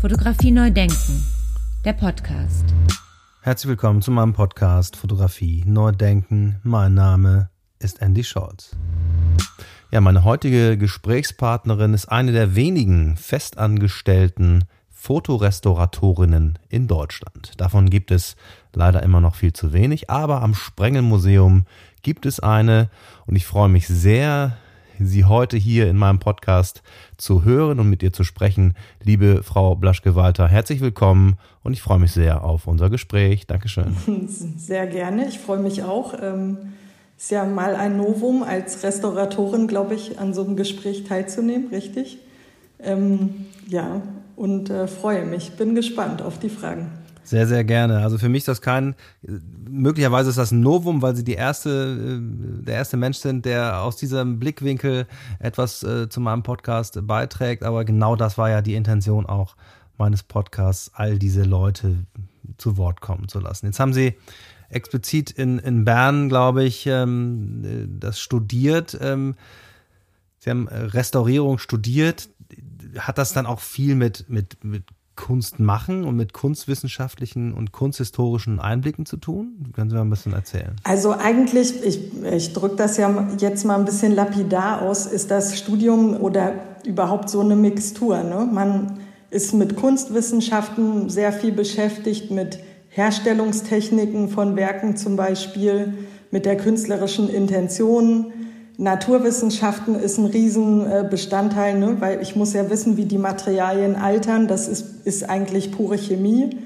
Fotografie neu denken, der Podcast. Herzlich willkommen zu meinem Podcast Fotografie neu denken. Mein Name ist Andy Scholz. Ja, meine heutige Gesprächspartnerin ist eine der wenigen festangestellten Fotorestauratorinnen in Deutschland. Davon gibt es leider immer noch viel zu wenig, aber am Sprengelmuseum gibt es eine und ich freue mich sehr, Sie heute hier in meinem Podcast zu hören und mit ihr zu sprechen. Liebe Frau Blaschke-Walter, herzlich willkommen und ich freue mich sehr auf unser Gespräch. Dankeschön. Sehr gerne, ich freue mich auch. Ähm, ist ja mal ein Novum, als Restauratorin, glaube ich, an so einem Gespräch teilzunehmen, richtig? Ähm, ja, und äh, freue mich, bin gespannt auf die Fragen. Sehr, sehr gerne. Also für mich ist das kein, möglicherweise ist das ein Novum, weil Sie die erste, äh, der erste Mensch sind, der aus diesem Blickwinkel etwas äh, zu meinem Podcast beiträgt. Aber genau das war ja die Intention auch meines Podcasts, all diese Leute zu Wort kommen zu lassen. Jetzt haben Sie explizit in, in Bern, glaube ich, ähm, das studiert. Ähm, Sie haben Restaurierung studiert. Hat das dann auch viel mit, mit, mit Kunst machen und mit kunstwissenschaftlichen und kunsthistorischen Einblicken zu tun? Können Sie mal ein bisschen erzählen? Also eigentlich, ich, ich drücke das ja jetzt mal ein bisschen lapidar aus, ist das Studium oder überhaupt so eine Mixtur. Ne? Man ist mit Kunstwissenschaften sehr viel beschäftigt, mit Herstellungstechniken von Werken zum Beispiel, mit der künstlerischen Intention, Naturwissenschaften ist ein Riesenbestandteil, ne? weil ich muss ja wissen, wie die Materialien altern. Das ist, ist eigentlich pure Chemie,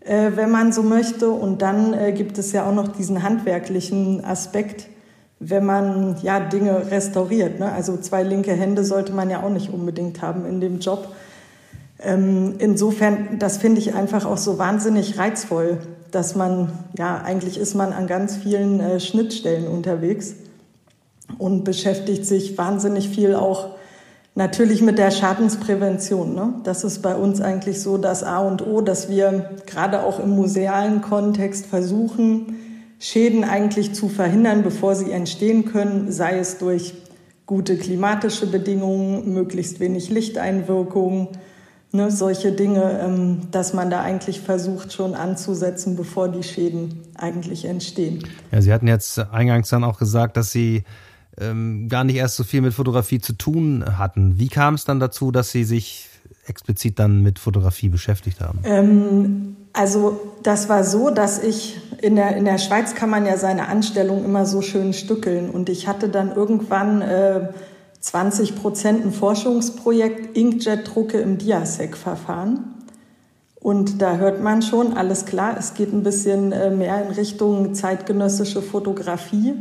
äh, wenn man so möchte. Und dann äh, gibt es ja auch noch diesen handwerklichen Aspekt, wenn man ja Dinge restauriert. Ne? Also zwei linke Hände sollte man ja auch nicht unbedingt haben in dem Job. Ähm, insofern, das finde ich einfach auch so wahnsinnig reizvoll, dass man, ja, eigentlich ist man an ganz vielen äh, Schnittstellen unterwegs und beschäftigt sich wahnsinnig viel auch natürlich mit der Schadensprävention. Ne? Das ist bei uns eigentlich so das A und O, dass wir gerade auch im musealen Kontext versuchen, Schäden eigentlich zu verhindern, bevor sie entstehen können, sei es durch gute klimatische Bedingungen, möglichst wenig Lichteinwirkung, ne, solche Dinge, ähm, dass man da eigentlich versucht schon anzusetzen, bevor die Schäden eigentlich entstehen. Ja, Sie hatten jetzt eingangs dann auch gesagt, dass Sie ähm, gar nicht erst so viel mit Fotografie zu tun hatten. Wie kam es dann dazu, dass Sie sich explizit dann mit Fotografie beschäftigt haben? Ähm, also das war so, dass ich in der, in der Schweiz kann man ja seine Anstellung immer so schön stückeln und ich hatte dann irgendwann äh, 20 Prozent ein Forschungsprojekt Inkjet-Drucke im Diasec-Verfahren. Und da hört man schon, alles klar, es geht ein bisschen äh, mehr in Richtung zeitgenössische Fotografie.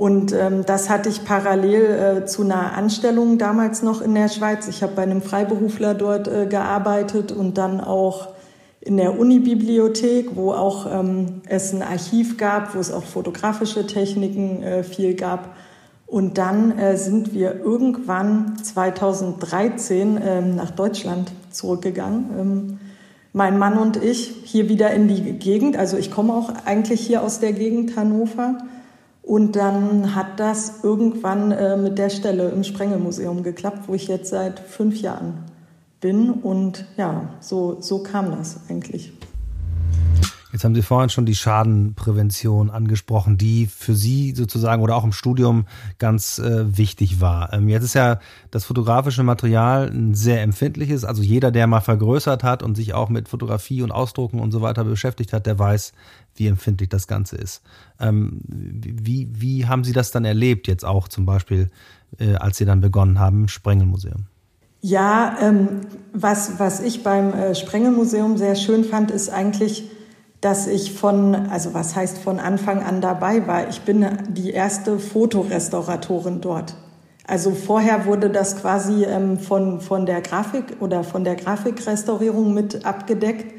Und ähm, das hatte ich parallel äh, zu einer Anstellung damals noch in der Schweiz. Ich habe bei einem Freiberufler dort äh, gearbeitet und dann auch in der Unibibliothek, wo auch ähm, es ein Archiv gab, wo es auch fotografische Techniken äh, viel gab. Und dann äh, sind wir irgendwann 2013 ähm, nach Deutschland zurückgegangen. Ähm, mein Mann und ich hier wieder in die Gegend. Also ich komme auch eigentlich hier aus der Gegend Hannover. Und dann hat das irgendwann äh, mit der Stelle im Sprengelmuseum geklappt, wo ich jetzt seit fünf Jahren bin. Und ja, so, so kam das eigentlich. Jetzt haben Sie vorhin schon die Schadenprävention angesprochen, die für Sie sozusagen oder auch im Studium ganz äh, wichtig war. Ähm, jetzt ist ja das fotografische Material ein sehr empfindliches. Also jeder, der mal vergrößert hat und sich auch mit Fotografie und Ausdrucken und so weiter beschäftigt hat, der weiß, wie empfindlich das Ganze ist. Ähm, wie, wie haben Sie das dann erlebt, jetzt auch zum Beispiel, äh, als Sie dann begonnen haben im Sprengelmuseum? Ja, ähm, was, was ich beim äh, Sprengelmuseum sehr schön fand, ist eigentlich, dass ich von, also was heißt von Anfang an dabei war. Ich bin die erste Fotorestauratorin dort. Also vorher wurde das quasi ähm, von, von der Grafik oder von der Grafikrestaurierung mit abgedeckt.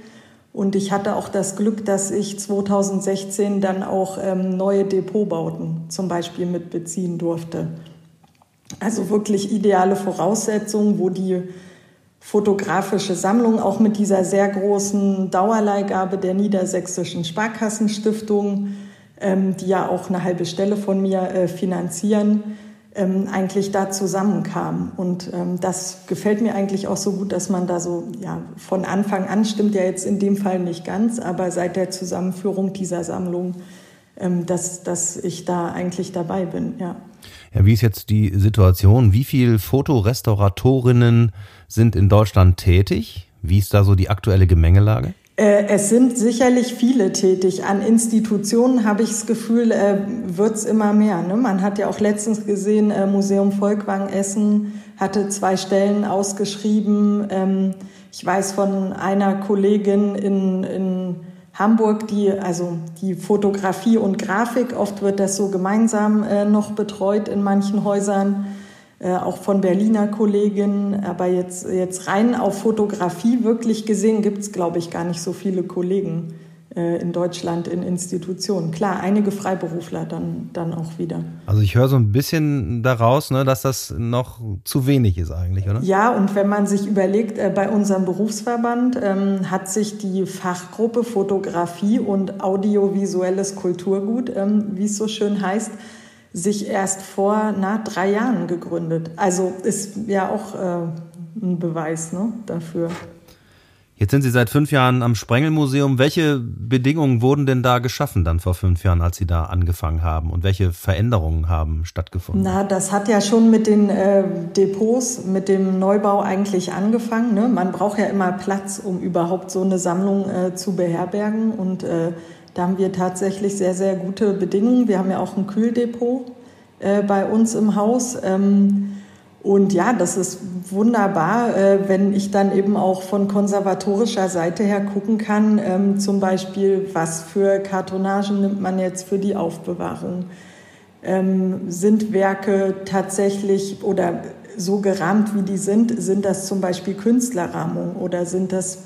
Und ich hatte auch das Glück, dass ich 2016 dann auch ähm, neue Depotbauten zum Beispiel mit beziehen durfte. Also wirklich ideale Voraussetzungen, wo die fotografische Sammlung auch mit dieser sehr großen Dauerleihgabe der Niedersächsischen Sparkassenstiftung, ähm, die ja auch eine halbe Stelle von mir äh, finanzieren, ähm, eigentlich da zusammenkamen. Und ähm, das gefällt mir eigentlich auch so gut, dass man da so, ja, von Anfang an stimmt ja jetzt in dem Fall nicht ganz, aber seit der Zusammenführung dieser Sammlung, ähm, dass, dass ich da eigentlich dabei bin, ja. Ja, wie ist jetzt die Situation? Wie viele Fotorestauratorinnen sind in Deutschland tätig? Wie ist da so die aktuelle Gemengelage? Äh, es sind sicherlich viele tätig. An Institutionen habe ich das Gefühl, äh, wird es immer mehr. Ne? Man hat ja auch letztens gesehen, äh, Museum Volkwang Essen hatte zwei Stellen ausgeschrieben. Ähm, ich weiß von einer Kollegin in, in Hamburg, die also die Fotografie und Grafik, oft wird das so gemeinsam noch betreut in manchen Häusern äh, auch von Berliner Kolleginnen. Aber jetzt, jetzt rein auf Fotografie wirklich gesehen gibt es, glaube ich, gar nicht so viele Kollegen äh, in Deutschland in Institutionen. Klar, einige Freiberufler dann, dann auch wieder. Also ich höre so ein bisschen daraus, ne, dass das noch zu wenig ist eigentlich, oder? Ja, und wenn man sich überlegt, äh, bei unserem Berufsverband ähm, hat sich die Fachgruppe Fotografie und audiovisuelles Kulturgut, ähm, wie es so schön heißt, sich erst vor na, drei Jahren gegründet. Also ist ja auch äh, ein Beweis ne, dafür. Jetzt sind Sie seit fünf Jahren am Sprengelmuseum. Welche Bedingungen wurden denn da geschaffen dann vor fünf Jahren, als Sie da angefangen haben? Und welche Veränderungen haben stattgefunden? Na, das hat ja schon mit den äh, Depots, mit dem Neubau eigentlich angefangen. Ne? Man braucht ja immer Platz, um überhaupt so eine Sammlung äh, zu beherbergen. Und äh, da haben wir tatsächlich sehr, sehr gute Bedingungen. Wir haben ja auch ein Kühldepot äh, bei uns im Haus. Ähm, und ja, das ist wunderbar, äh, wenn ich dann eben auch von konservatorischer Seite her gucken kann, ähm, zum Beispiel, was für Kartonagen nimmt man jetzt für die Aufbewahrung. Ähm, sind Werke tatsächlich oder so gerahmt, wie die sind, sind das zum Beispiel Künstlerrahmungen oder sind das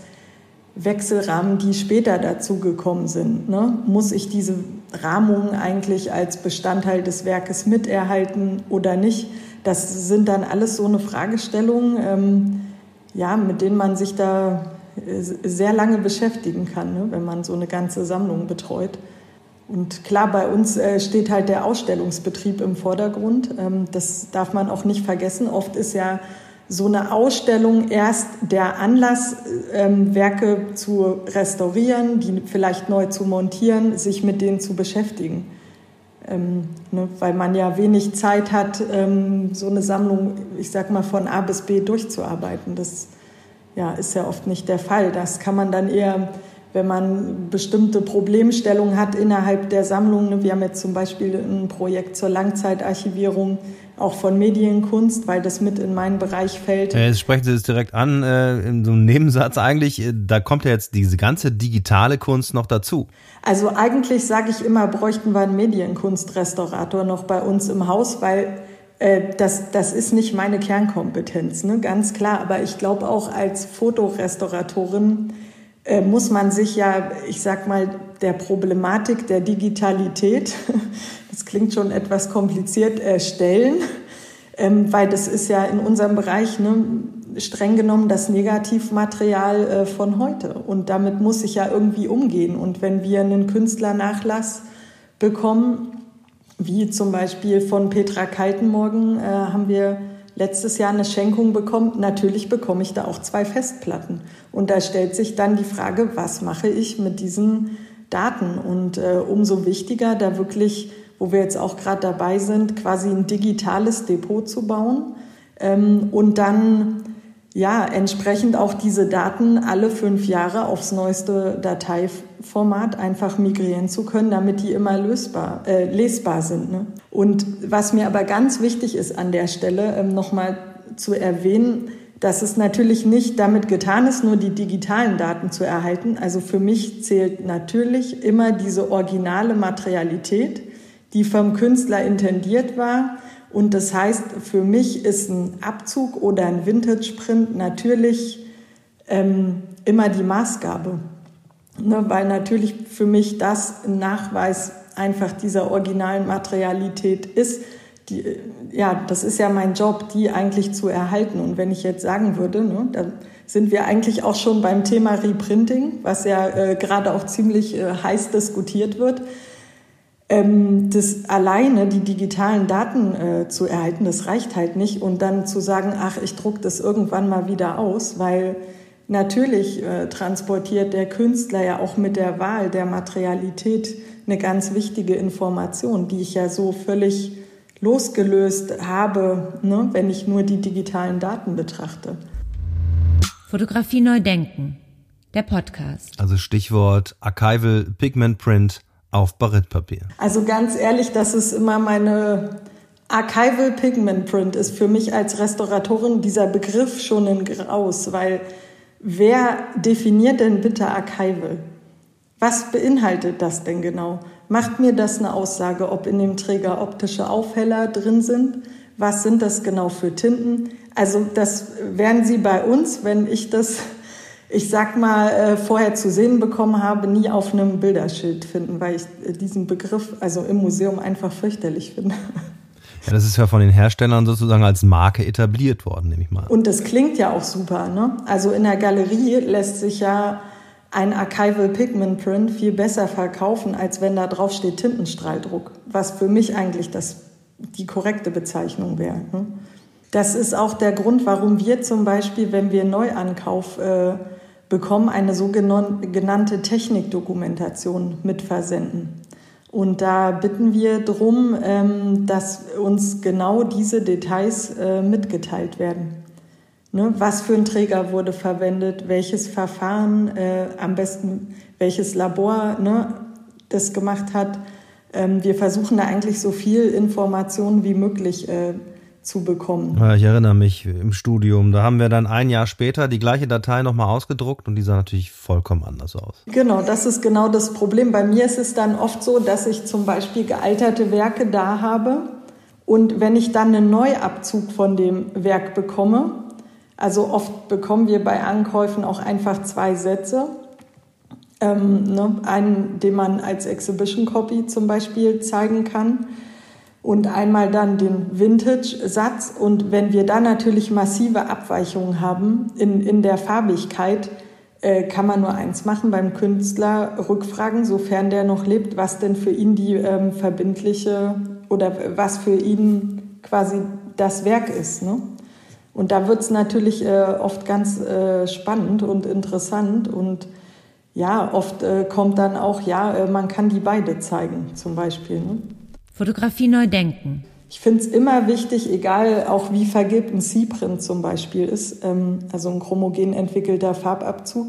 Wechselrahmen, die später dazu gekommen sind. Ne? Muss ich diese Rahmung eigentlich als Bestandteil des Werkes miterhalten oder nicht? Das sind dann alles so eine Fragestellung, ähm, ja, mit denen man sich da äh, sehr lange beschäftigen kann, ne? wenn man so eine ganze Sammlung betreut. Und klar, bei uns äh, steht halt der Ausstellungsbetrieb im Vordergrund. Ähm, das darf man auch nicht vergessen. Oft ist ja so eine Ausstellung erst der Anlass, ähm, Werke zu restaurieren, die vielleicht neu zu montieren, sich mit denen zu beschäftigen. Ähm, ne, weil man ja wenig Zeit hat, ähm, so eine Sammlung, ich sag mal, von A bis B durchzuarbeiten. Das ja, ist ja oft nicht der Fall. Das kann man dann eher, wenn man bestimmte Problemstellungen hat innerhalb der Sammlung. Ne, wir haben jetzt zum Beispiel ein Projekt zur Langzeitarchivierung auch von Medienkunst, weil das mit in meinen Bereich fällt. Jetzt sprechen Sie es direkt an, äh, in so einem Nebensatz eigentlich, äh, da kommt ja jetzt diese ganze digitale Kunst noch dazu. Also eigentlich sage ich immer, bräuchten wir einen Medienkunstrestaurator noch bei uns im Haus, weil äh, das, das ist nicht meine Kernkompetenz, ne? ganz klar. Aber ich glaube auch als Fotorestauratorin äh, muss man sich ja, ich sag mal, der Problematik der Digitalität, das klingt schon etwas kompliziert, äh, stellen, ähm, weil das ist ja in unserem Bereich ne, streng genommen das Negativmaterial äh, von heute. Und damit muss ich ja irgendwie umgehen. Und wenn wir einen Künstlernachlass bekommen, wie zum Beispiel von Petra Kaltenmorgen, äh, haben wir letztes Jahr eine Schenkung bekommen. Natürlich bekomme ich da auch zwei Festplatten. Und da stellt sich dann die Frage, was mache ich mit diesen Daten? Und äh, umso wichtiger, da wirklich, wo wir jetzt auch gerade dabei sind, quasi ein digitales Depot zu bauen ähm, und dann ja, entsprechend auch diese Daten alle fünf Jahre aufs neueste Dateiformat einfach migrieren zu können, damit die immer lösbar, äh, lesbar sind. Ne? Und was mir aber ganz wichtig ist an der Stelle, ähm, nochmal zu erwähnen, dass es natürlich nicht damit getan ist, nur die digitalen Daten zu erhalten. Also für mich zählt natürlich immer diese originale Materialität, die vom Künstler intendiert war und das heißt, für mich ist ein Abzug oder ein Vintage-Print natürlich ähm, immer die Maßgabe. Ne, weil natürlich für mich das ein Nachweis einfach dieser originalen Materialität ist. Die, ja, das ist ja mein Job, die eigentlich zu erhalten. Und wenn ich jetzt sagen würde, ne, da sind wir eigentlich auch schon beim Thema Reprinting, was ja äh, gerade auch ziemlich äh, heiß diskutiert wird Ähm, das alleine die digitalen Daten äh, zu erhalten, das reicht halt nicht. Und dann zu sagen, ach, ich druck das irgendwann mal wieder aus, weil natürlich äh, transportiert der Künstler ja auch mit der Wahl der Materialität eine ganz wichtige Information, die ich ja so völlig losgelöst habe, ne, wenn ich nur die digitalen Daten betrachte. Fotografie neu denken. Der Podcast. Also Stichwort Archival Pigment Print auf Baritpapier. Also ganz ehrlich, das ist immer meine Archival Pigment Print ist für mich als Restauratorin dieser Begriff schon ein Graus, weil wer definiert denn bitte Archival? Was beinhaltet das denn genau? Macht mir das eine Aussage, ob in dem Träger optische Aufheller drin sind? Was sind das genau für Tinten? Also das werden Sie bei uns, wenn ich das ich sag mal, äh, vorher zu sehen bekommen habe, nie auf einem Bilderschild finden, weil ich äh, diesen Begriff also im Museum einfach fürchterlich finde. Ja, das ist ja von den Herstellern sozusagen als Marke etabliert worden, nehme ich mal. Und das klingt ja auch super, ne? Also in der Galerie lässt sich ja ein Archival Pigment Print viel besser verkaufen, als wenn da drauf steht Tintenstrahldruck, was für mich eigentlich das, die korrekte Bezeichnung wäre. Ne? Das ist auch der Grund, warum wir zum Beispiel, wenn wir Neuankauf äh, bekommen, eine sogenannte Technikdokumentation mitversenden. Und da bitten wir darum, ähm, dass uns genau diese Details äh, mitgeteilt werden. Ne, was für ein Träger wurde verwendet, welches Verfahren, äh, am besten welches Labor ne, das gemacht hat. Ähm, wir versuchen da eigentlich so viel Informationen wie möglich äh, zu bekommen. Ja, ich erinnere mich im Studium, da haben wir dann ein Jahr später die gleiche Datei nochmal ausgedruckt und die sah natürlich vollkommen anders aus. Genau, das ist genau das Problem. Bei mir ist es dann oft so, dass ich zum Beispiel gealterte Werke da habe und wenn ich dann einen Neuabzug von dem Werk bekomme, also oft bekommen wir bei Ankäufen auch einfach zwei Sätze. Ähm, ne, einen, den man als Exhibition Copy zum Beispiel zeigen kann und einmal dann den Vintage-Satz. Und wenn wir dann natürlich massive Abweichungen haben in, in der Farbigkeit, äh, kann man nur eins machen, beim Künstler rückfragen, sofern der noch lebt, was denn für ihn die ähm, verbindliche oder was für ihn quasi das Werk ist. Ne? Und da wird es natürlich äh, oft ganz äh, spannend und interessant und ja, oft äh, kommt dann auch, ja, äh, man kann die beide zeigen, zum Beispiel. Ne? Fotografie neu denken. Ich finde es immer wichtig, egal auch wie vergilbt ein C-Print zum Beispiel ist, ähm, also ein chromogen entwickelter Farbabzug.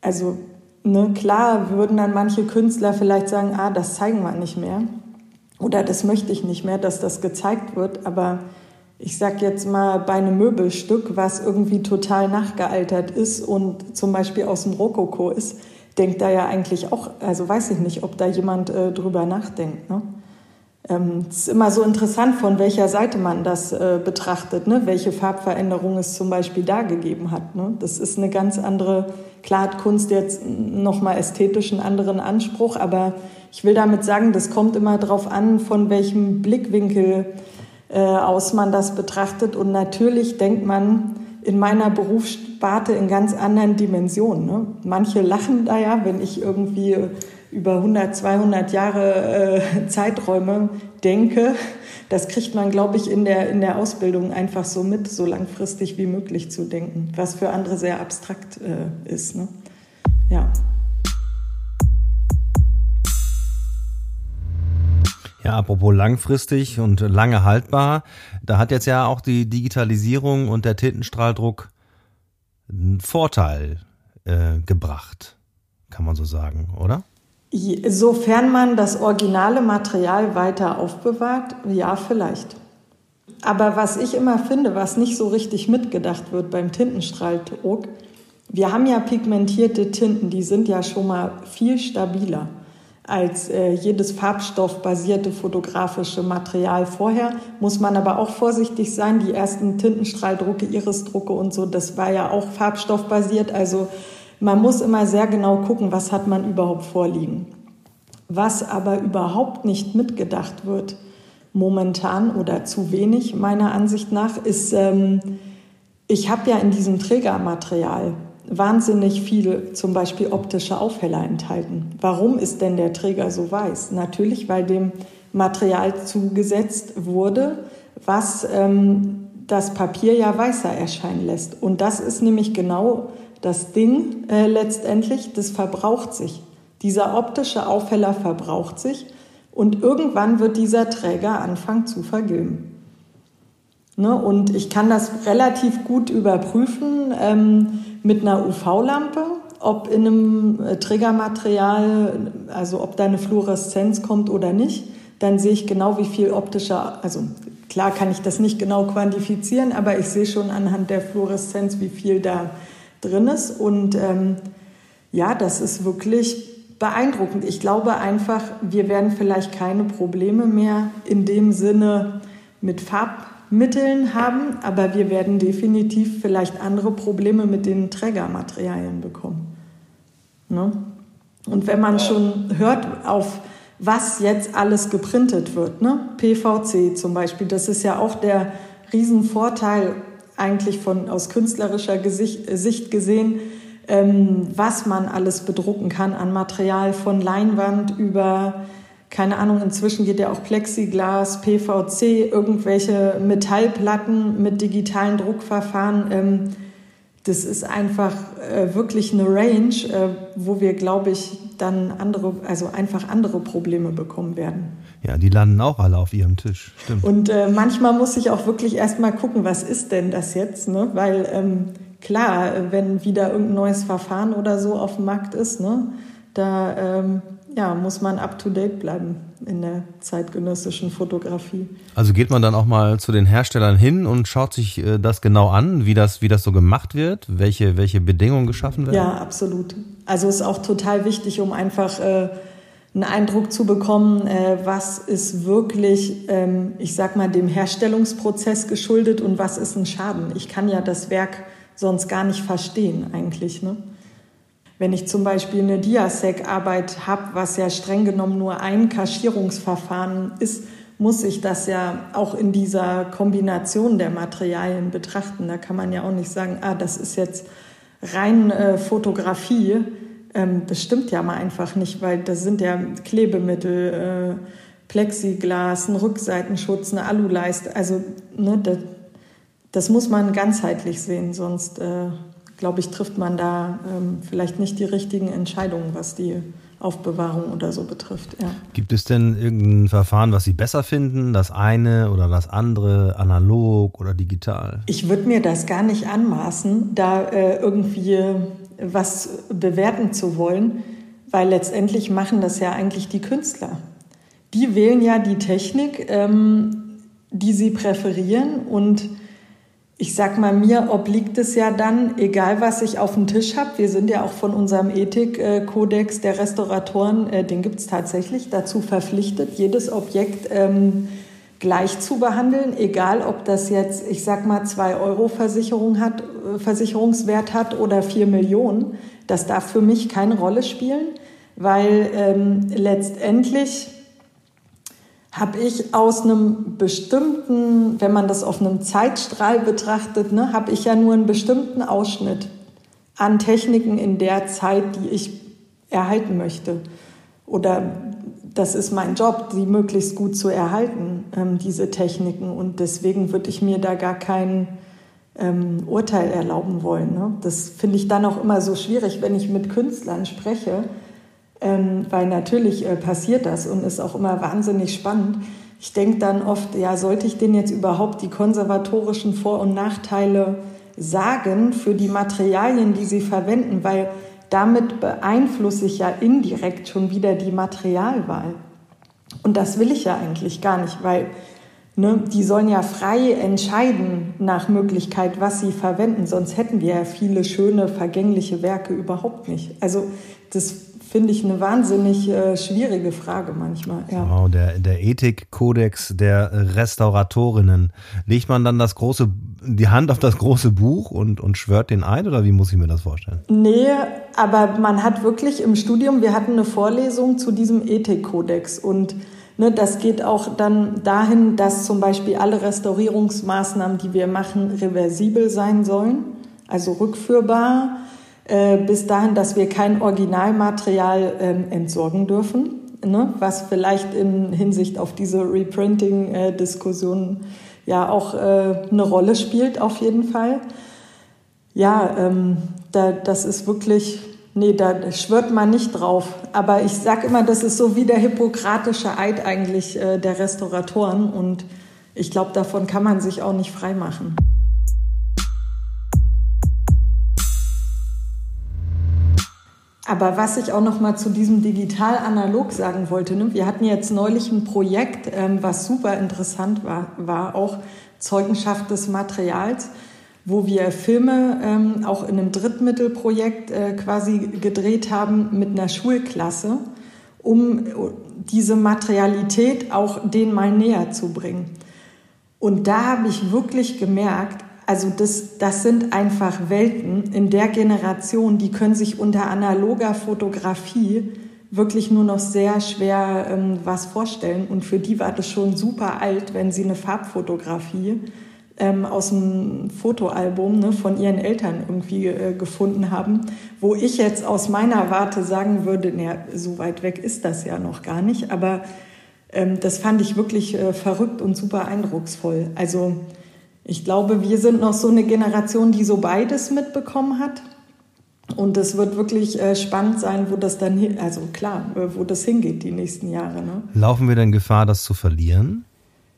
Also ne, klar würden dann manche Künstler vielleicht sagen, ah, das zeigen wir nicht mehr oder das möchte ich nicht mehr, dass das gezeigt wird. Aber ich sag jetzt mal bei einem Möbelstück, was irgendwie total nachgealtert ist und zum Beispiel aus dem Rokoko ist, denkt da ja eigentlich auch, also weiß ich nicht, ob da jemand äh, drüber nachdenkt. Ne? Ähm, es ist immer so interessant, von welcher Seite man das äh, betrachtet, ne? welche Farbveränderung es zum Beispiel da gegeben hat. Ne? Das ist eine ganz andere, klar hat Kunst jetzt nochmal ästhetisch einen anderen Anspruch, aber ich will damit sagen, das kommt immer darauf an, von welchem Blickwinkel äh, aus man das betrachtet. Und natürlich denkt man in meiner Berufssparte in ganz anderen Dimensionen. Ne? Manche lachen da ja, wenn ich irgendwie über 100, 200 Jahre äh, Zeiträume denke, das kriegt man, glaube ich, in der, in der Ausbildung einfach so mit, so langfristig wie möglich zu denken, was für andere sehr abstrakt äh, ist. Ne? Ja. Ja, apropos langfristig und lange haltbar, da hat jetzt ja auch die Digitalisierung und der Tintenstrahldruck einen Vorteil äh, gebracht, kann man so sagen, oder? Sofern man das originale Material weiter aufbewahrt, ja, vielleicht. Aber was ich immer finde, was nicht so richtig mitgedacht wird beim Tintenstrahldruck, wir haben ja pigmentierte Tinten, die sind ja schon mal viel stabiler als äh, jedes farbstoffbasierte fotografische Material vorher. Muss man aber auch vorsichtig sein. Die ersten Tintenstrahldrucke, Irisdrucke und so, das war ja auch farbstoffbasiert. Also man muss immer sehr genau gucken, was hat man überhaupt vorliegen. Was aber überhaupt nicht mitgedacht wird momentan oder zu wenig meiner Ansicht nach, ist, ähm, ich habe ja in diesem Trägermaterial wahnsinnig viele zum Beispiel optische Aufheller enthalten. Warum ist denn der Träger so weiß? Natürlich, weil dem Material zugesetzt wurde, was ähm, das Papier ja weißer erscheinen lässt. Und das ist nämlich genau das Ding äh, letztendlich, das verbraucht sich. Dieser optische Aufheller verbraucht sich und irgendwann wird dieser Träger anfangen zu vergilben. Ne? Und ich kann das relativ gut überprüfen ähm, mit einer UV-Lampe, ob in einem äh, Trägermaterial, also ob da eine Fluoreszenz kommt oder nicht. Dann sehe ich genau, wie viel optischer, also klar kann ich das nicht genau quantifizieren, aber ich sehe schon anhand der Fluoreszenz, wie viel da drin ist. Und ähm, ja, das ist wirklich beeindruckend. Ich glaube einfach, wir werden vielleicht keine Probleme mehr in dem Sinne mit Farbmitteln haben, aber wir werden definitiv vielleicht andere Probleme mit den Trägermaterialien bekommen. Ne? Und wenn man schon hört, auf was jetzt alles geprintet wird, ne? PVC zum Beispiel, das ist ja auch der Riesenvorteil eigentlich von aus künstlerischer Gesicht, Sicht gesehen, ähm, was man alles bedrucken kann an Material von Leinwand über, keine Ahnung, inzwischen geht ja auch Plexiglas, PVC, irgendwelche Metallplatten mit digitalen Druckverfahren. Ähm, das ist einfach äh, wirklich eine Range, äh, wo wir, glaube ich, dann andere, also einfach andere Probleme bekommen werden. Ja, die landen auch alle auf ihrem Tisch. Stimmt. Und äh, manchmal muss ich auch wirklich erstmal gucken, was ist denn das jetzt, ne? Weil ähm, klar, wenn wieder irgendein neues Verfahren oder so auf dem Markt ist, ne, da ähm, ja, muss man up-to-date bleiben in der zeitgenössischen Fotografie. Also geht man dann auch mal zu den Herstellern hin und schaut sich äh, das genau an, wie das, wie das so gemacht wird, welche, welche Bedingungen geschaffen werden? Ja, absolut. Also ist auch total wichtig, um einfach äh, einen Eindruck zu bekommen, äh, was ist wirklich, ähm, ich sag mal, dem Herstellungsprozess geschuldet und was ist ein Schaden. Ich kann ja das Werk sonst gar nicht verstehen eigentlich. Ne? Wenn ich zum Beispiel eine Diasec-Arbeit habe, was ja streng genommen nur ein Kaschierungsverfahren ist, muss ich das ja auch in dieser Kombination der Materialien betrachten. Da kann man ja auch nicht sagen, ah, das ist jetzt rein äh, Fotografie. Ähm, das stimmt ja mal einfach nicht, weil das sind ja Klebemittel, äh, Plexiglas, ein Rückseitenschutz, eine Aluleiste. Also ne, das, das muss man ganzheitlich sehen, sonst äh, glaube ich, trifft man da ähm, vielleicht nicht die richtigen Entscheidungen, was die Aufbewahrung oder so betrifft. Ja. Gibt es denn irgendein Verfahren, was Sie besser finden, das eine oder das andere, analog oder digital? Ich würde mir das gar nicht anmaßen, da äh, irgendwie was bewerten zu wollen, weil letztendlich machen das ja eigentlich die Künstler. Die wählen ja die Technik, ähm, die sie präferieren und ich sag mal, mir obliegt es ja dann, egal was ich auf dem Tisch habe, wir sind ja auch von unserem Ethikkodex der Restauratoren, äh, den gibt es tatsächlich, dazu verpflichtet, jedes Objekt ähm, gleich zu behandeln, egal ob das jetzt, ich sag mal, zwei Euro Versicherung hat, äh, Versicherungswert hat oder vier Millionen. Das darf für mich keine Rolle spielen, weil ähm, letztendlich habe ich aus einem bestimmten, wenn man das auf einem Zeitstrahl betrachtet, ne, habe ich ja nur einen bestimmten Ausschnitt an Techniken in der Zeit, die ich erhalten möchte. Oder das ist mein Job, die möglichst gut zu erhalten, ähm, diese Techniken. Und deswegen würde ich mir da gar kein ähm, Urteil erlauben wollen. Ne? Das finde ich dann auch immer so schwierig, wenn ich mit Künstlern spreche ähm, weil natürlich äh, passiert das und ist auch immer wahnsinnig spannend. Ich denke dann oft, ja, sollte ich denen jetzt überhaupt die konservatorischen Vor- und Nachteile sagen für die Materialien, die sie verwenden, weil damit beeinflusse ich ja indirekt schon wieder die Materialwahl. Und das will ich ja eigentlich gar nicht, weil ne, die sollen ja frei entscheiden nach Möglichkeit, was sie verwenden. Sonst hätten wir ja viele schöne, vergängliche Werke überhaupt nicht. Also das finde ich eine wahnsinnig äh, schwierige Frage manchmal. Ja. Genau, der, der Ethikkodex der Restauratorinnen. Legt man dann das große, die Hand auf das große Buch und, und schwört den ein oder wie muss ich mir das vorstellen? Nee, aber man hat wirklich im Studium, wir hatten eine Vorlesung zu diesem Ethikkodex und ne, das geht auch dann dahin, dass zum Beispiel alle Restaurierungsmaßnahmen, die wir machen, reversibel sein sollen, also rückführbar äh, bis dahin, dass wir kein Originalmaterial ähm, entsorgen dürfen, ne? was vielleicht in Hinsicht auf diese Reprinting-Diskussion ja auch äh, eine Rolle spielt, auf jeden Fall. Ja, ähm, da, das ist wirklich, nee, da schwört man nicht drauf. Aber ich sage immer, das ist so wie der hippokratische Eid eigentlich äh, der Restauratoren und ich glaube, davon kann man sich auch nicht freimachen. Aber was ich auch noch mal zu diesem digital-analog sagen wollte, ne? wir hatten jetzt neulich ein Projekt, ähm, was super interessant war, war auch Zeugenschaft des Materials, wo wir Filme ähm, auch in einem Drittmittelprojekt äh, quasi gedreht haben mit einer Schulklasse, um diese Materialität auch denen mal näher zu bringen. Und da habe ich wirklich gemerkt, also das, das sind einfach Welten in der Generation, die können sich unter analoger Fotografie wirklich nur noch sehr schwer ähm, was vorstellen. Und für die war das schon super alt, wenn sie eine Farbfotografie ähm, aus einem Fotoalbum ne, von ihren Eltern irgendwie äh, gefunden haben, wo ich jetzt aus meiner Warte sagen würde, naja, so weit weg ist das ja noch gar nicht. Aber ähm, das fand ich wirklich äh, verrückt und super eindrucksvoll. Also ich glaube, wir sind noch so eine Generation, die so beides mitbekommen hat. Und es wird wirklich äh, spannend sein, wo das dann hin, also klar, äh, wo das hingeht die nächsten Jahre. Ne? Laufen wir denn Gefahr, das zu verlieren?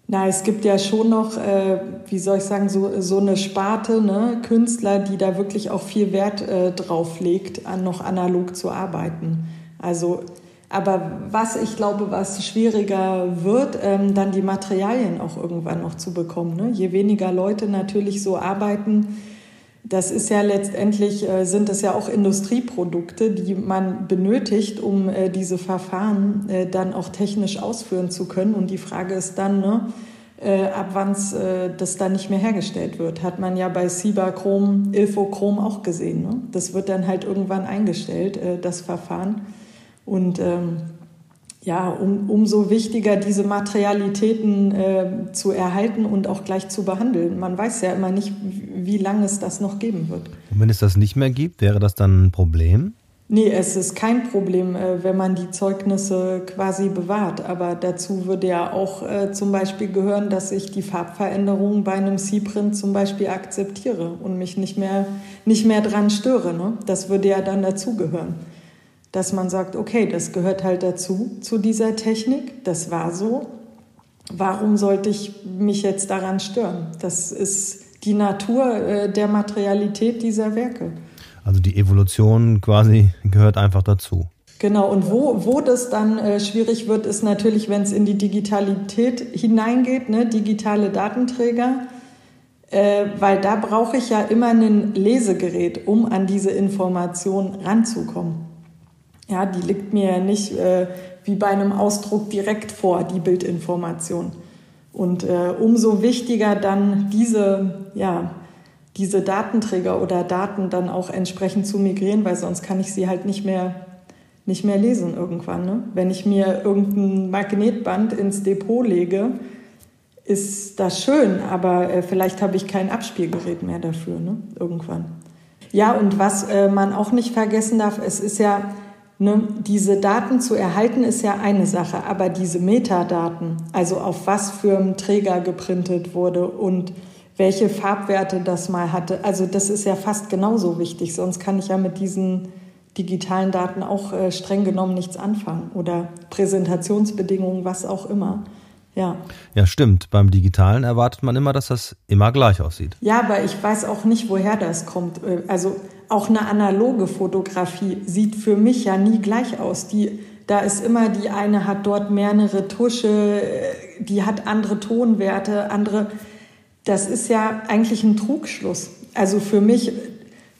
Na, es gibt ja schon noch, äh, wie soll ich sagen, so, so eine Sparte, ne? Künstler, die da wirklich auch viel Wert äh, drauf legt, an noch analog zu arbeiten. Also aber was ich glaube, was schwieriger wird, ähm, dann die Materialien auch irgendwann noch zu bekommen. Ne? Je weniger Leute natürlich so arbeiten, das ist ja letztendlich, äh, sind es ja auch Industrieprodukte, die man benötigt, um äh, diese Verfahren äh, dann auch technisch ausführen zu können. Und die Frage ist dann, ne, äh, ab wann äh, das dann nicht mehr hergestellt wird. Hat man ja bei Cibachrom, Ilfochrom auch gesehen. Ne? Das wird dann halt irgendwann eingestellt, äh, das Verfahren. Und ähm, ja, um, umso wichtiger, diese Materialitäten äh, zu erhalten und auch gleich zu behandeln. Man weiß ja immer nicht, wie lange es das noch geben wird. Und wenn es das nicht mehr gibt, wäre das dann ein Problem? Nee, es ist kein Problem, äh, wenn man die Zeugnisse quasi bewahrt. Aber dazu würde ja auch äh, zum Beispiel gehören, dass ich die Farbveränderungen bei einem C-Print zum Beispiel akzeptiere und mich nicht mehr, nicht mehr dran störe. Ne? Das würde ja dann dazugehören dass man sagt, okay, das gehört halt dazu, zu dieser Technik, das war so. Warum sollte ich mich jetzt daran stören? Das ist die Natur äh, der Materialität dieser Werke. Also die Evolution quasi gehört einfach dazu. Genau, und wo, wo das dann äh, schwierig wird, ist natürlich, wenn es in die Digitalität hineingeht, ne, digitale Datenträger, äh, weil da brauche ich ja immer ein Lesegerät, um an diese Information ranzukommen. Ja, die liegt mir ja nicht äh, wie bei einem Ausdruck direkt vor, die Bildinformation. Und äh, umso wichtiger dann diese, ja, diese Datenträger oder Daten dann auch entsprechend zu migrieren, weil sonst kann ich sie halt nicht mehr, nicht mehr lesen irgendwann. Ne? Wenn ich mir irgendein Magnetband ins Depot lege, ist das schön, aber äh, vielleicht habe ich kein Abspielgerät mehr dafür, ne? irgendwann. Ja, und was äh, man auch nicht vergessen darf, es ist ja Ne, diese Daten zu erhalten ist ja eine Sache, aber diese Metadaten, also auf was für einen Träger geprintet wurde und welche Farbwerte das mal hatte, also das ist ja fast genauso wichtig, sonst kann ich ja mit diesen digitalen Daten auch äh, streng genommen nichts anfangen oder Präsentationsbedingungen, was auch immer. Ja. Ja, stimmt. Beim Digitalen erwartet man immer, dass das immer gleich aussieht. Ja, aber ich weiß auch nicht, woher das kommt. Äh, also auch eine analoge Fotografie sieht für mich ja nie gleich aus. Die, da ist immer die eine hat dort mehr eine Retusche, äh, die hat andere Tonwerte, andere. Das ist ja eigentlich ein Trugschluss. Also für mich,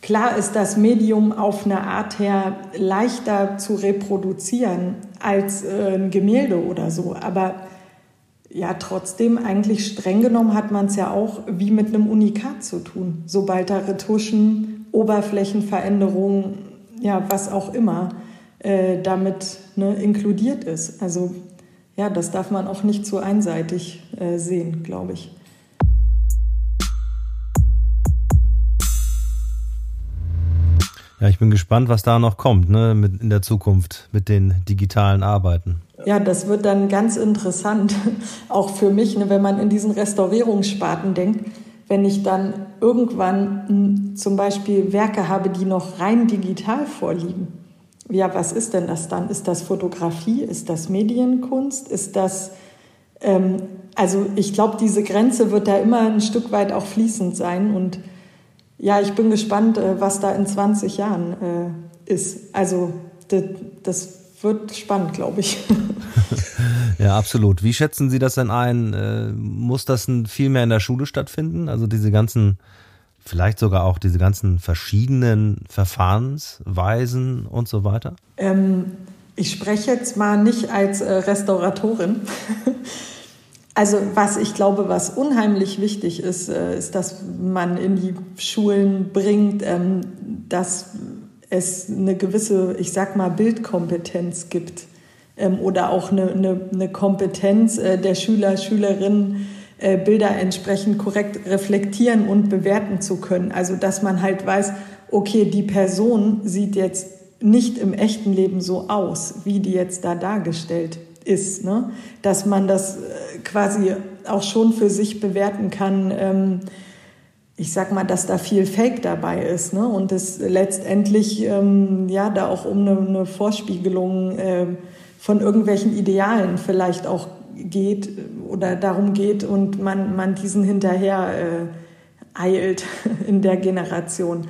klar ist das Medium auf eine Art her leichter zu reproduzieren als äh, ein Gemälde oder so. Aber ja, trotzdem, eigentlich streng genommen hat man es ja auch wie mit einem Unikat zu tun. Sobald da Retuschen, Oberflächenveränderungen, ja, was auch immer äh, damit ne, inkludiert ist. Also ja, das darf man auch nicht zu einseitig äh, sehen, glaube ich. Ja, ich bin gespannt, was da noch kommt, ne, mit, in der Zukunft mit den digitalen Arbeiten. Ja, das wird dann ganz interessant, auch für mich, ne, wenn man in diesen Restaurierungssparten denkt, wenn ich dann irgendwann hm, zum Beispiel Werke habe, die noch rein digital vorliegen. Ja, was ist denn das dann? Ist das Fotografie? Ist das Medienkunst? Ist das, ähm, also ich glaube, diese Grenze wird da immer ein Stück weit auch fließend sein und ja, ich bin gespannt, äh, was da in 20 Jahren äh, ist. Also das, das wird spannend, glaube ich. ja, absolut. Wie schätzen Sie das denn ein? Äh, muss das viel mehr in der Schule stattfinden? Also diese ganzen, vielleicht sogar auch diese ganzen verschiedenen Verfahrensweisen und so weiter? Ähm, ich spreche jetzt mal nicht als äh, Restauratorin. Also was ich glaube, was unheimlich wichtig ist, äh, ist, dass man in die Schulen bringt, ähm, dass es eine gewisse, ich sag mal, Bildkompetenz gibt ähm, oder auch eine, eine, eine Kompetenz äh, der Schüler, Schülerinnen, äh, Bilder entsprechend korrekt reflektieren und bewerten zu können. Also dass man halt weiß, okay, die Person sieht jetzt nicht im echten Leben so aus, wie die jetzt da dargestellt ist. Ne? Dass man das äh, quasi auch schon für sich bewerten kann. Ähm, ich sag mal, dass da viel Fake dabei ist ne? und es letztendlich ähm, ja da auch um eine, eine Vorspiegelung äh, von irgendwelchen Idealen vielleicht auch geht oder darum geht und man, man diesen hinterher äh, eilt in der Generation.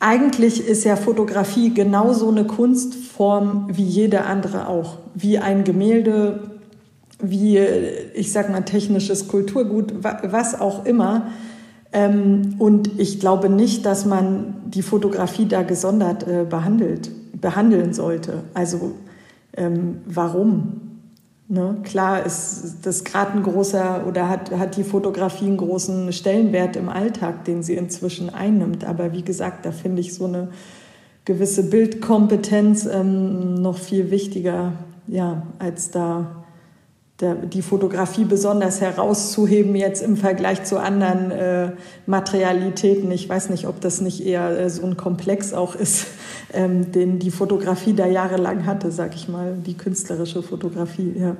Eigentlich ist ja Fotografie genauso eine Kunstform wie jede andere auch, wie ein Gemälde, wie, ich sag mal, technisches Kulturgut, was auch immer. Ähm, und ich glaube nicht, dass man die Fotografie da gesondert äh, behandelt, behandeln sollte. Also ähm, warum? Ne? Klar ist das gerade ein großer oder hat, hat die Fotografie einen großen Stellenwert im Alltag, den sie inzwischen einnimmt. Aber wie gesagt, da finde ich so eine gewisse Bildkompetenz ähm, noch viel wichtiger, ja, als da die Fotografie besonders herauszuheben jetzt im Vergleich zu anderen äh, Materialitäten. Ich weiß nicht, ob das nicht eher äh, so ein Komplex auch ist, ähm, den die Fotografie da jahrelang hatte, sag ich mal, die künstlerische Fotografie. Ja.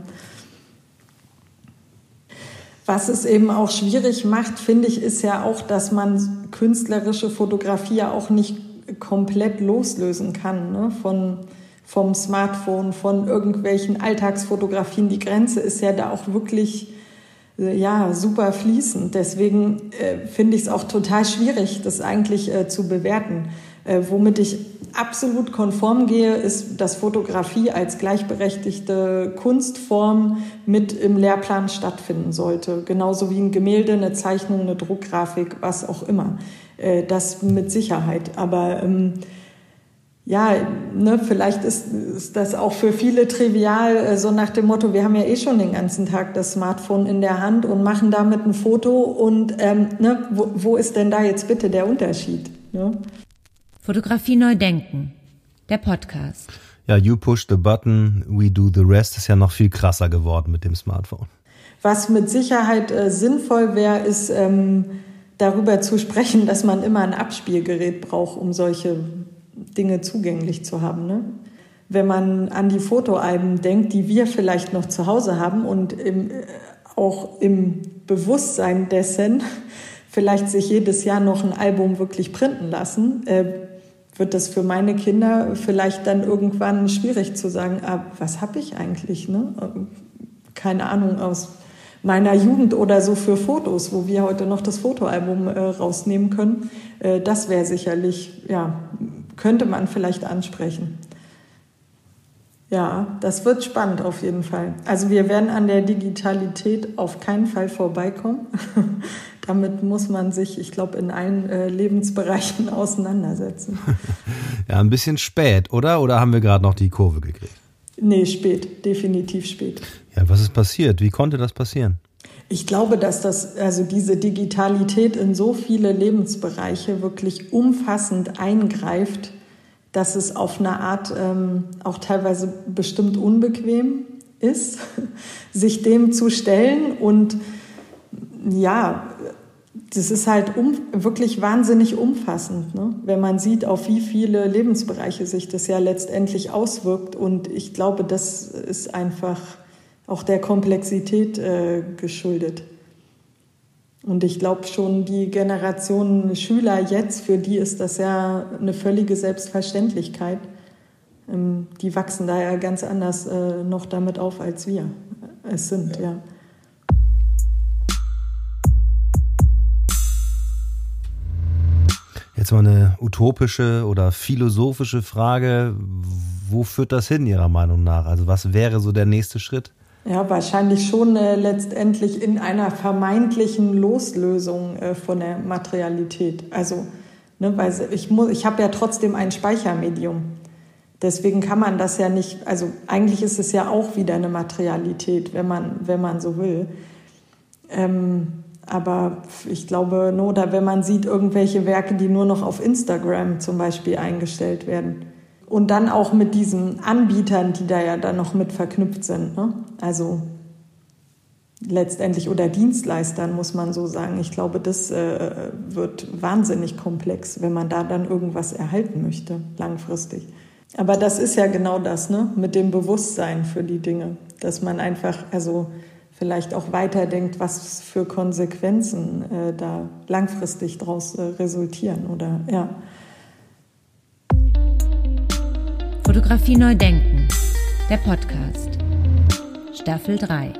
Was es eben auch schwierig macht, finde ich, ist ja auch, dass man künstlerische Fotografie ja auch nicht komplett loslösen kann ne? von vom Smartphone, von irgendwelchen Alltagsfotografien. Die Grenze ist ja da auch wirklich äh, ja, super fließend. Deswegen äh, finde ich es auch total schwierig, das eigentlich äh, zu bewerten. Äh, womit ich absolut konform gehe, ist, dass Fotografie als gleichberechtigte Kunstform mit im Lehrplan stattfinden sollte. Genauso wie ein Gemälde, eine Zeichnung, eine Druckgrafik, was auch immer. Äh, das mit Sicherheit. Aber ähm, ja, ne, vielleicht ist, ist das auch für viele trivial, äh, so nach dem Motto, wir haben ja eh schon den ganzen Tag das Smartphone in der Hand und machen damit ein Foto und ähm, ne, wo, wo ist denn da jetzt bitte der Unterschied? Ne? Fotografie neu denken, der Podcast. Ja, you push the button, we do the rest ist ja noch viel krasser geworden mit dem Smartphone. Was mit Sicherheit äh, sinnvoll wäre, ist ähm, darüber zu sprechen, dass man immer ein Abspielgerät braucht, um solche Dinge zugänglich zu haben. Ne? Wenn man an die Fotoalben denkt, die wir vielleicht noch zu Hause haben und im, äh, auch im Bewusstsein dessen vielleicht sich jedes Jahr noch ein Album wirklich printen lassen, äh, wird das für meine Kinder vielleicht dann irgendwann schwierig zu sagen, ah, was habe ich eigentlich? Ne? Keine Ahnung aus meiner Jugend oder so für Fotos, wo wir heute noch das Fotoalbum äh, rausnehmen können. Äh, das wäre sicherlich ja, könnte man vielleicht ansprechen. Ja, das wird spannend auf jeden Fall. Also wir werden an der Digitalität auf keinen Fall vorbeikommen. Damit muss man sich, ich glaube, in allen äh, Lebensbereichen auseinandersetzen. ja, ein bisschen spät, oder? Oder haben wir gerade noch die Kurve gekriegt? Nee, spät, definitiv spät. Ja, was ist passiert? Wie konnte das passieren? Ich glaube, dass das, also diese Digitalität in so viele Lebensbereiche wirklich umfassend eingreift, dass es auf eine Art ähm, auch teilweise bestimmt unbequem ist, sich dem zu stellen und ja, das ist halt um, wirklich wahnsinnig umfassend, ne? wenn man sieht, auf wie viele Lebensbereiche sich das ja letztendlich auswirkt. Und ich glaube, das ist einfach auch der Komplexität äh, geschuldet. Und ich glaube schon, die Generation Schüler jetzt, für die ist das ja eine völlige Selbstverständlichkeit. Ähm, die wachsen da ja ganz anders äh, noch damit auf, als wir es sind, ja. Jetzt mal eine utopische oder philosophische Frage. Wo führt das hin, Ihrer Meinung nach? Also was wäre so der nächste Schritt? Ja, wahrscheinlich schon äh, letztendlich in einer vermeintlichen Loslösung äh, von der Materialität. Also, ne, weil ich, ich habe ja trotzdem ein Speichermedium. Deswegen kann man das ja nicht, also eigentlich ist es ja auch wieder eine Materialität, wenn man, wenn man so will. Ähm, aber ich glaube, ne, oder wenn man sieht irgendwelche Werke, die nur noch auf Instagram zum Beispiel eingestellt werden, und dann auch mit diesen Anbietern, die da ja dann noch mit verknüpft sind. Ne? Also letztendlich oder Dienstleistern, muss man so sagen. Ich glaube, das äh, wird wahnsinnig komplex, wenn man da dann irgendwas erhalten möchte, langfristig. Aber das ist ja genau das, ne? mit dem Bewusstsein für die Dinge, dass man einfach, also vielleicht auch weiterdenkt, was für Konsequenzen äh, da langfristig daraus äh, resultieren oder ja. Fotografie neu denken. Der Podcast. Staffel 3.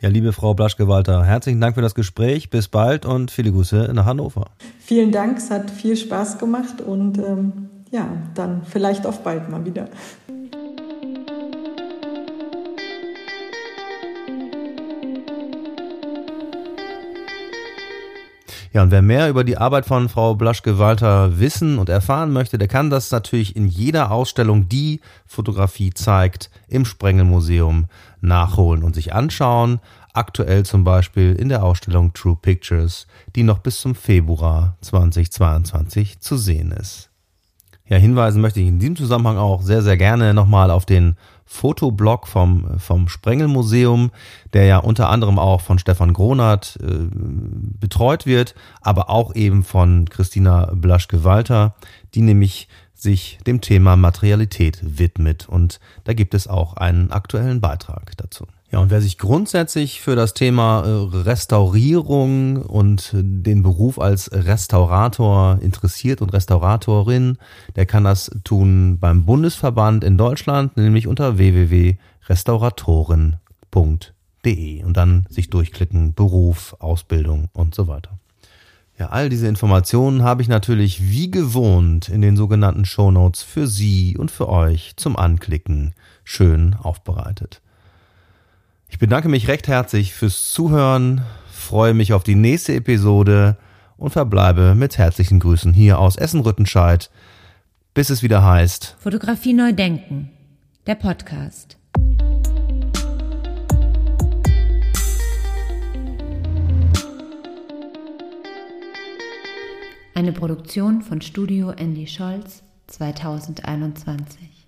Ja, liebe Frau Blaschke-Walter, herzlichen Dank für das Gespräch. Bis bald und viele Grüße nach Hannover. Vielen Dank, es hat viel Spaß gemacht und ähm, ja, dann vielleicht auf bald mal wieder. Ja, und wer mehr über die Arbeit von Frau Blaschke-Walter wissen und erfahren möchte, der kann das natürlich in jeder Ausstellung, die Fotografie zeigt, im Sprengelmuseum nachholen und sich anschauen. Aktuell zum Beispiel in der Ausstellung True Pictures, die noch bis zum Februar 2022 zu sehen ist. Ja, hinweisen möchte ich in diesem Zusammenhang auch sehr, sehr gerne nochmal auf den Fotoblog vom, vom Sprengelmuseum, der ja unter anderem auch von Stefan Gronert äh, betreut wird, aber auch eben von Christina Blaschke-Walter, die nämlich sich dem Thema Materialität widmet. Und da gibt es auch einen aktuellen Beitrag dazu. Ja, und wer sich grundsätzlich für das Thema äh, Restaurierung und den Beruf als Restaurator interessiert und Restauratorin, der kann das tun beim Bundesverband in Deutschland, nämlich unter www.restauratoren.de und dann sich durchklicken Beruf, Ausbildung und so weiter. Ja, all diese Informationen habe ich natürlich wie gewohnt in den sogenannten Shownotes für Sie und für euch zum Anklicken schön aufbereitet. Ich bedanke mich recht herzlich fürs Zuhören, freue mich auf die nächste Episode und verbleibe mit herzlichen Grüßen hier aus Essen-Rüttenscheid, bis es wieder heißt Fotografie neu denken, der Podcast. Eine Produktion von Studio Andy Scholz 2021.